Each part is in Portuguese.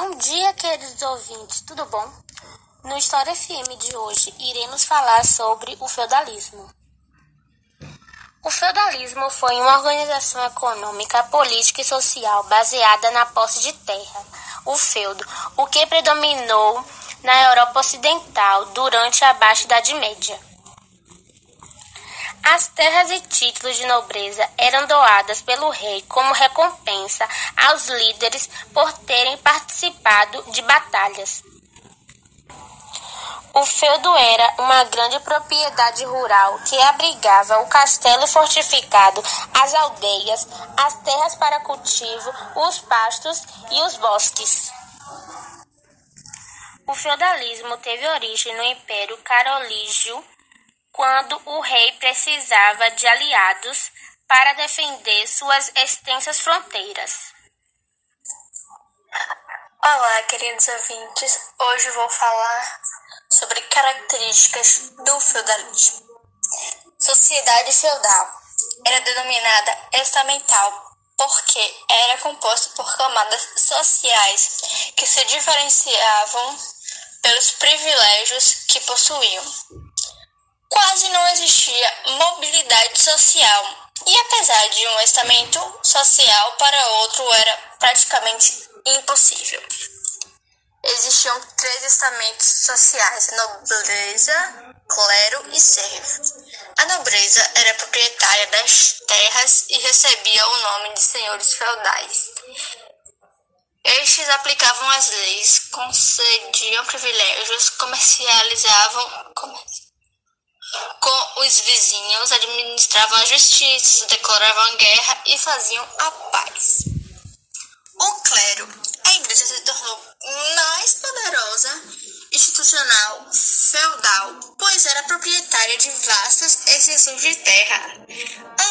Bom dia, queridos ouvintes, tudo bom? No História FM de hoje, iremos falar sobre o feudalismo. O feudalismo foi uma organização econômica, política e social baseada na posse de terra, o feudo, o que predominou na Europa Ocidental durante a Baixa Idade Média. As terras e títulos de nobreza eram doadas pelo rei como recompensa aos líderes por terem participado de batalhas. O feudo era uma grande propriedade rural que abrigava o castelo fortificado, as aldeias, as terras para cultivo, os pastos e os bosques. O feudalismo teve origem no Império Carolígio quando o rei precisava de aliados para defender suas extensas fronteiras. Olá, queridos ouvintes. Hoje vou falar sobre características do feudalismo. Sociedade feudal era denominada estamental porque era composta por camadas sociais que se diferenciavam pelos privilégios que possuíam quase não existia mobilidade social, e apesar de um estamento social para outro era praticamente impossível. Existiam três estamentos sociais: nobreza, clero e servo. A nobreza era proprietária das terras e recebia o nome de senhores feudais. Estes aplicavam as leis, concediam privilégios, comercializavam, com os vizinhos, administravam a justiça, declaravam guerra e faziam a paz. O clero, a igreja se tornou mais poderosa, institucional, feudal, pois era proprietária de vastas extensões de terra,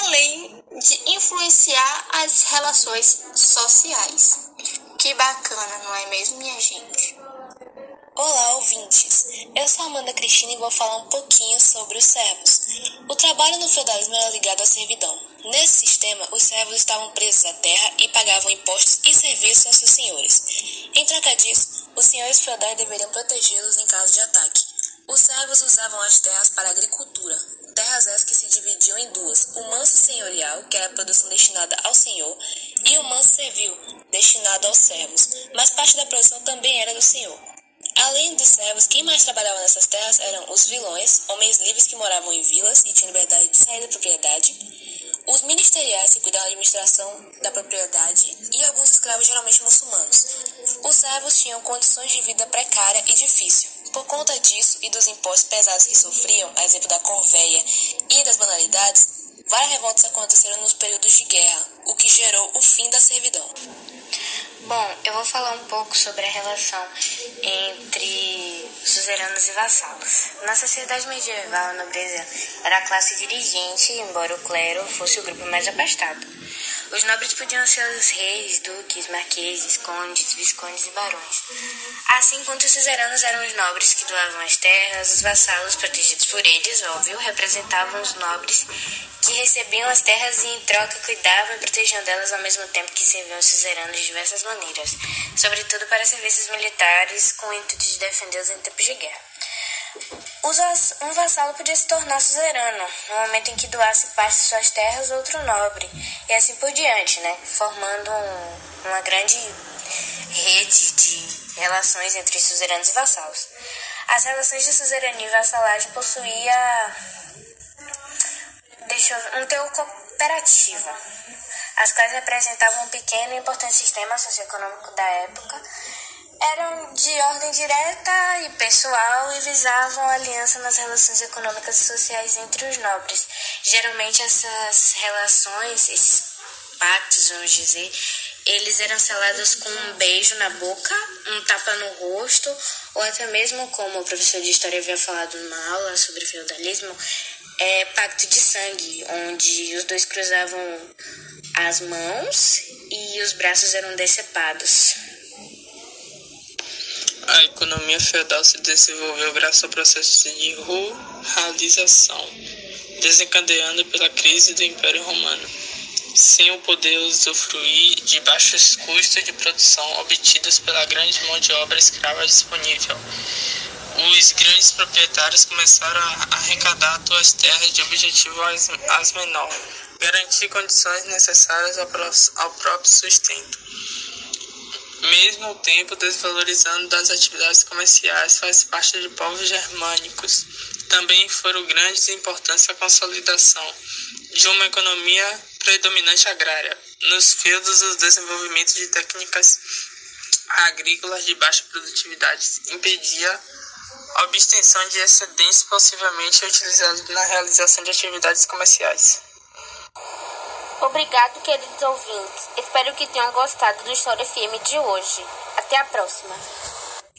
além de influenciar as relações sociais. Que bacana, não é mesmo, minha gente? Olá, ouvintes! Eu sou Amanda Cristina e vou falar um pouquinho sobre os servos. O trabalho no feudalismo era ligado à servidão. Nesse sistema, os servos estavam presos à terra e pagavam impostos e serviços aos seus senhores. Em troca disso, os senhores feudais deveriam protegê-los em caso de ataque. Os servos usavam as terras para agricultura, terras essas que se dividiam em duas: o manso senhorial, que era a produção destinada ao senhor, e o manso servil, destinado aos servos, mas parte da produção também era do senhor. Além dos servos, quem mais trabalhava nessas terras eram os vilões, homens livres que moravam em vilas e tinham liberdade de sair da propriedade, os ministeriais que cuidavam da administração da propriedade e alguns escravos geralmente muçulmanos. Os servos tinham condições de vida precária e difícil. Por conta disso e dos impostos pesados que sofriam, a exemplo da corveia e das banalidades, várias revoltas aconteceram nos períodos de guerra, o que gerou o fim da servidão. Bom, eu vou falar um pouco sobre a relação entre suzeranos e vassalos. Na sociedade medieval, a nobreza era a classe dirigente, embora o clero fosse o grupo mais afastado. Os nobres podiam ser os reis, duques, marqueses, condes, viscondes e barões. Assim quanto os suzeranos eram os nobres que doavam as terras, os vassalos, protegidos por eles, óbvio, representavam os nobres que recebiam as terras e em troca cuidavam e protegiam delas ao mesmo tempo que serviam os suzeranos de diversas maneiras, sobretudo para serviços militares com o intuito de defendê-los em tempos de guerra. Um vassalo podia se tornar suzerano no momento em que doasse parte de suas terras a outro nobre, e assim por diante, né? formando um, uma grande rede de relações entre suzeranos e vassalos. As relações de suzerania e vassalagem possuía deixa eu, um teor cooperativo, as quais representavam um pequeno e importante sistema socioeconômico da época, eram de ordem direta e pessoal e visavam aliança nas relações econômicas e sociais entre os nobres. Geralmente essas relações, esses pactos, vamos dizer, eles eram selados com um beijo na boca, um tapa no rosto, ou até mesmo, como o professor de história havia falado numa aula sobre feudalismo, é pacto de sangue, onde os dois cruzavam as mãos e os braços eram decepados. A economia feudal se desenvolveu graças ao processo de ruralização, desencadeando pela crise do Império Romano. sem o poder usufruir de baixos custos de produção obtidos pela grande mão de obra escrava disponível. Os grandes proprietários começaram a arrecadar suas terras de objetivo às menores, garantir condições necessárias ao próprio sustento. Mesmo tempo desvalorizando das atividades comerciais faz parte de povos germânicos. Também foram grandes importância a consolidação de uma economia predominante agrária, nos feudos do desenvolvimento de técnicas agrícolas de baixa produtividade, impedia a obtenção de excedentes possivelmente utilizados na realização de atividades comerciais. Obrigado, queridos ouvintes. Espero que tenham gostado do História FM de hoje. Até a próxima.